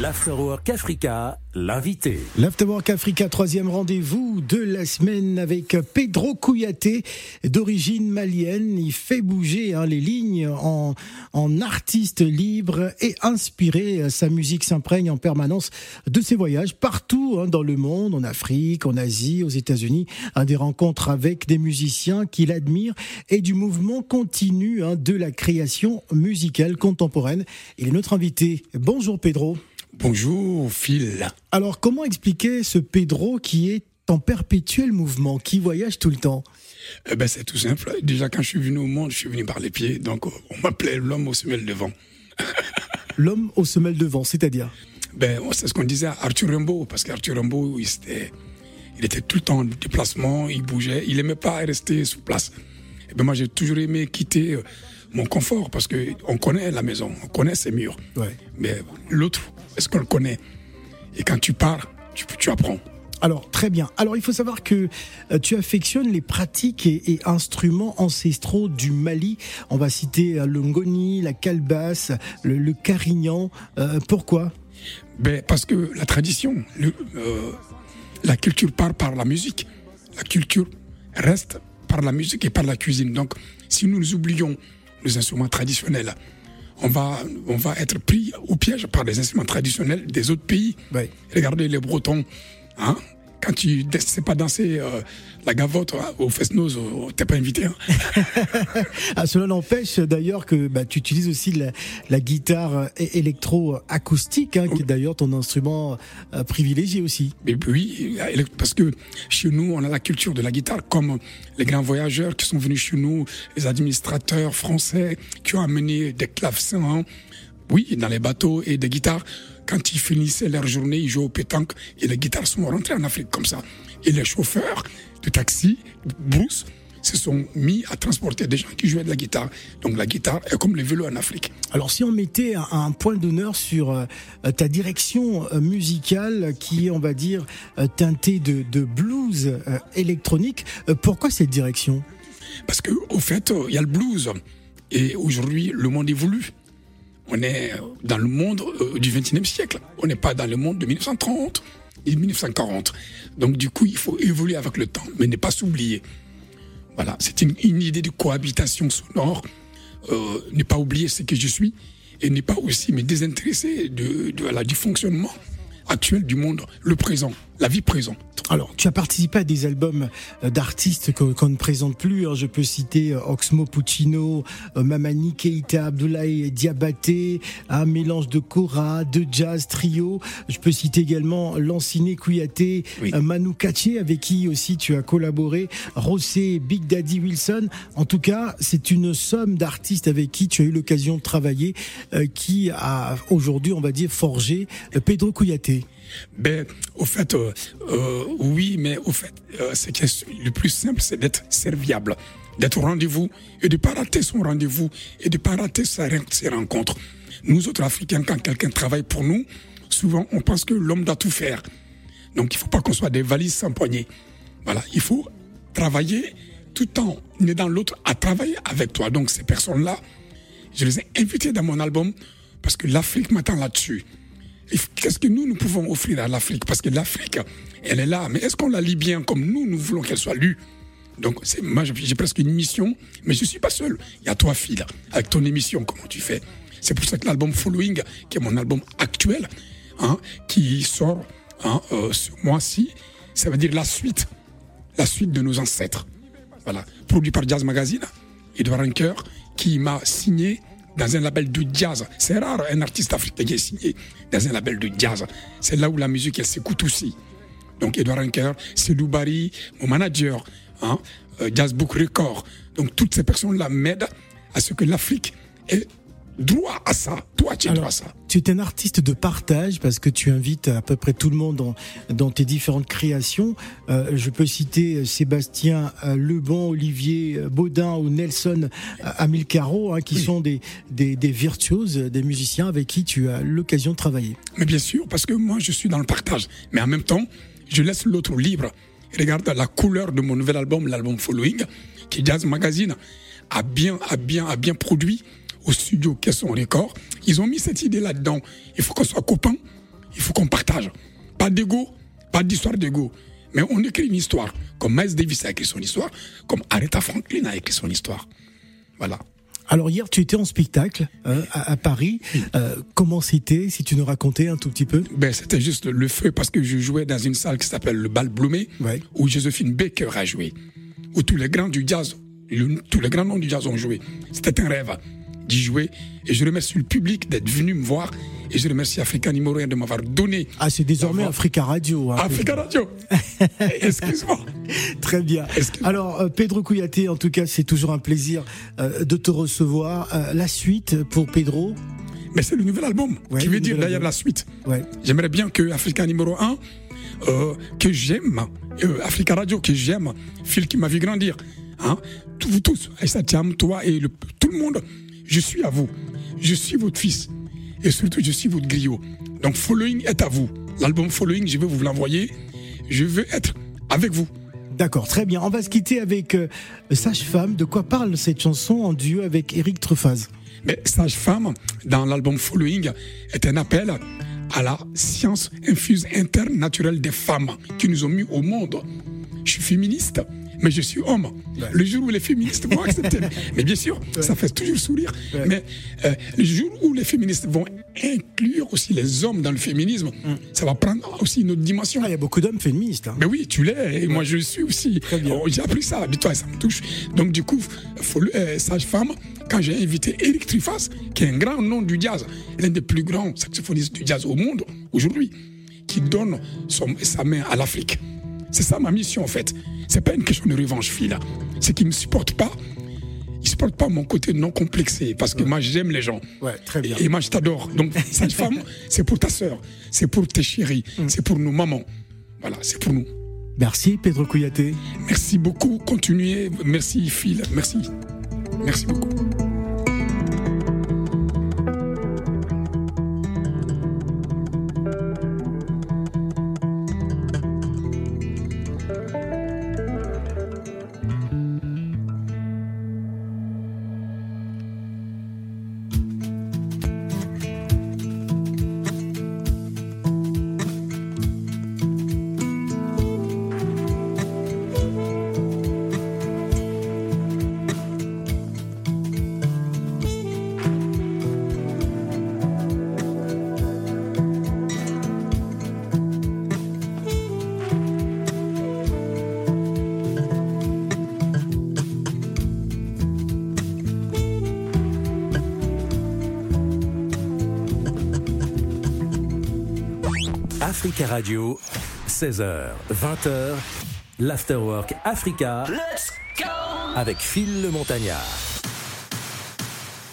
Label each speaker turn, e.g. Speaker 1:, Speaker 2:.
Speaker 1: L'Afterwork Africa, l'invité.
Speaker 2: L'Afterwork Africa, troisième rendez-vous de la semaine avec Pedro Kouyaté, d'origine malienne. Il fait bouger hein, les lignes en, artiste libre et inspiré. Sa musique s'imprègne en permanence de ses voyages partout hein, dans le monde, en Afrique, en Asie, aux États-Unis. des rencontres avec des musiciens qu'il admire et du mouvement continu hein, de la création musicale contemporaine. Il est notre invité. Bonjour Pedro.
Speaker 3: Bonjour Phil.
Speaker 2: Alors comment expliquer ce Pedro qui est en perpétuel mouvement, qui voyage tout le temps?
Speaker 3: Eh ben, C'est tout simple. Déjà quand je suis venu au monde, je suis venu par les pieds, donc on m'appelait l'homme aux semelles de vent.
Speaker 2: l'homme aux semelles de vent, c'est-à-dire?
Speaker 3: Ben, C'est ce qu'on disait à Arthur Rimbaud, parce qu'Arthur Rimbaud, il était, il était tout le temps en déplacement, il bougeait, il n'aimait pas rester sous place. Et eh ben, moi j'ai toujours aimé quitter euh, mon confort, parce qu'on connaît la maison, on connaît ses murs. Mais l'autre, est-ce qu'on le connaît? Et quand tu pars, tu, tu apprends.
Speaker 2: Alors très bien. Alors il faut savoir que euh, tu affectionnes les pratiques et, instruments ancestraux du Mali. On va citer euh, le ngoni, la calebasse, le, carignan. Euh, pourquoi?
Speaker 3: Ben, Parce que la tradition, la culture part par la musique. La culture reste par la musique et par la cuisine. Donc si nous nous oublions les instruments traditionnels, on va, on va être pris au piège par les instruments traditionnels des autres pays. Regardez les Bretons, hein, quand tu ne sais pas danser euh, la gavotte hein, au Fest-Nose, euh, t'es pas invité. Hein.
Speaker 2: ah, cela n'empêche d'ailleurs que bah, tu utilises aussi la, guitare électro-acoustique, hein, qui est d'ailleurs ton instrument euh, privilégié aussi.
Speaker 3: Mais oui, parce que chez nous, on a la culture de la guitare, comme les grands voyageurs qui sont venus chez nous, les administrateurs français qui ont amené des clavecins, oui, dans les bateaux et des guitares quand ils finissaient leur journée, ils jouaient au pétanque et les guitares sont rentrées en Afrique comme ça. Et les chauffeurs de taxi, Bruce, se sont mis à transporter des gens qui jouaient de la guitare. Donc la guitare est comme les vélos en Afrique.
Speaker 2: Alors si on mettait un, point d'honneur sur euh, ta direction euh, musicale qui est, on va dire, euh, teintée de, blues électronique, pourquoi cette direction?
Speaker 3: Parce que au fait, il y a le blues. Et aujourd'hui, le monde évolue on est dans le monde euh, du XXIe siècle. On n'est pas dans le monde de 1930 et 1940. Donc du coup, il faut évoluer avec le temps, mais ne pas s'oublier. Voilà, c'est une, idée de cohabitation sonore. Euh, ne pas oublier ce que je suis et ne pas aussi me désintéresser du fonctionnement actuel du monde, le présent, la vie présente.
Speaker 2: Alors, tu as participé à des albums euh, d'artistes qu'on ne présente plus. Hein. Je peux citer euh, Oxmo Puccino, euh, Mamani Keita, Abdoulaye Diabaté, un mélange de kora, de jazz, trio. Je peux citer également Lanciné Kouyaté, Manu Katché, avec qui aussi tu as collaboré, Rossé, Big Daddy Wilson. En tout cas, c'est une somme d'artistes avec qui tu as eu l'occasion de travailler, qui a aujourd'hui, on va dire, forgé Pedro Kouyaté.
Speaker 3: Ben, au fait, euh, euh, oui, mais au fait, euh, le plus simple, c'est d'être serviable, d'être au rendez-vous et de ne pas rater son rendez-vous et de ne pas rater ses rencontres. Nous autres Africains, quand quelqu'un travaille pour nous, souvent on pense que l'homme doit tout faire. Donc il ne faut pas qu'on soit des valises sans poignée. Voilà, il faut travailler tout en aidant l'autre à travailler avec toi. Donc ces personnes-là, je les ai invitées dans mon album parce que l'Afrique m'attend là-dessus. Qu'est-ce que nous, nous pouvons offrir à l'Afrique? Parce que l'Afrique, elle est là, mais est-ce qu'on la lit bien comme nous, nous voulons qu'elle soit lue? Donc, moi, j'ai presque une mission, mais je ne suis pas seul. Il y a toi, Phil, avec ton émission, comment tu fais? C'est pour ça que l'album Following, qui est mon album actuel, hein, qui sort hein, euh, ce mois-ci, ça veut dire la suite, la suite de nos ancêtres. Voilà, produit par Jazz Magazine, Edouard Ranker, qui m'a signé dans un label de jazz. C'est rare un artiste africain qui est signé dans un label de jazz. C'est là où la musique, elle s'écoute aussi. Donc Edouard Ranker, c'est Barry, mon manager, hein, euh, Jazz Book Record. Donc toutes ces personnes-là m'aident à ce que l'Afrique ait droit à ça. Toi, tu as ça.
Speaker 2: Tu es un artiste de partage parce que tu invites à peu près tout le monde dans, dans tes différentes créations. Euh, je peux citer euh, Sébastien euh, Lebon, Olivier Baudin ou Nelson Amilcaro, hein, qui sont des, des, des, virtuoses, des musiciens avec qui tu as l'occasion de travailler.
Speaker 3: Mais bien sûr, parce que moi, je suis dans le partage. Mais en même temps, je laisse l'autre libre. Regarde la couleur de mon nouvel album, l'album Following, qui Jazz Magazine a bien, a bien, a bien produit au studio Caisson Record. Ils ont mis cette idée là-dedans. Il faut qu'on soit copains. il faut qu'on partage. Pas d'ego, pas d'histoire d'ego. Mais on écrit une histoire, comme Miles Davis a écrit son histoire, comme Aretha Franklin a écrit son histoire. Voilà.
Speaker 2: Alors hier, tu étais en spectacle euh, à, Paris. Euh, comment c'était, si tu nous racontais un tout petit peu?
Speaker 3: Ben, C'était juste le feu parce que je jouais dans une salle qui s'appelle le Bal Bloumé, où Josephine Baker a joué, où tous les grands du jazz, tous les grands noms du jazz ont joué. C'était un rêve d'y jouer. Et je remercie le public d'être venu me voir. Et je remercie Africa Numéro de m'avoir donné.
Speaker 2: Ah, c'est désormais Africa Radio.
Speaker 3: Hein, Africa Radio. Excuse-moi.
Speaker 2: Très bien. Alors, euh, Pedro Kouyaté, en tout cas, c'est toujours un plaisir euh, de te recevoir. Euh, la suite pour Pedro?
Speaker 3: Mais c'est le nouvel album qui veut dire d'ailleurs la suite. Ouais. J'aimerais bien que Africa numéro 1, que j'aime, Africa Radio, que j'aime, Phil qui m'a vu grandir. Hein, vous tous, Aïssa toi et tout le monde, je suis à vous. Je suis votre fils. Et surtout, je suis votre griot. Donc, Following est à vous. L'album Following, je vais vous l'envoyer. Je veux être avec vous.
Speaker 2: D'accord, très bien. On va se quitter avec euh, Sage-Femme. De quoi parle cette chanson en duo avec Eric Truffaz?
Speaker 3: Mais Sage-Femme, dans l'album Following, est un appel à la science infuse interne naturelle des femmes qui nous ont mis au monde. Je suis féministe mais je suis homme. Le jour où les féministes vont accepter, mais bien sûr, ça fait toujours sourire, mais euh, le jour où les féministes vont inclure aussi les hommes dans le féminisme, mm. ça va prendre aussi une autre dimension.
Speaker 2: Ah, il y a beaucoup d'hommes féministes. Hein.
Speaker 3: Mais oui, tu l'es, et moi je le suis aussi. Oh, j'ai appris ça, dis-toi, ça me touche. Donc du coup, euh, sage-femme, quand j'ai invité Eric Trifas, qui est un grand nom du jazz, l'un des plus grands saxophonistes du jazz au monde aujourd'hui, qui donne sa main à l'Afrique. C'est ça ma mission en fait. C'est pas une question de revanche, fille C'est qu'ils me supportent pas. Ils supportent pas mon côté non complexé parce que moi j'aime les gens.
Speaker 2: Ouais, très bien.
Speaker 3: Et, moi je t'adore. Donc cette femme, c'est pour ta sœur, c'est pour tes chéris, mm. c'est pour nos mamans. Voilà, c'est pour nous.
Speaker 2: Merci Pedro Kouyaté.
Speaker 3: Merci beaucoup. Continuez. Merci Phil. Merci. Merci beaucoup.
Speaker 1: Africa Radio, 16h, 20h, l'Afterwork Africa. Let's go Avec Phil le Montagnard.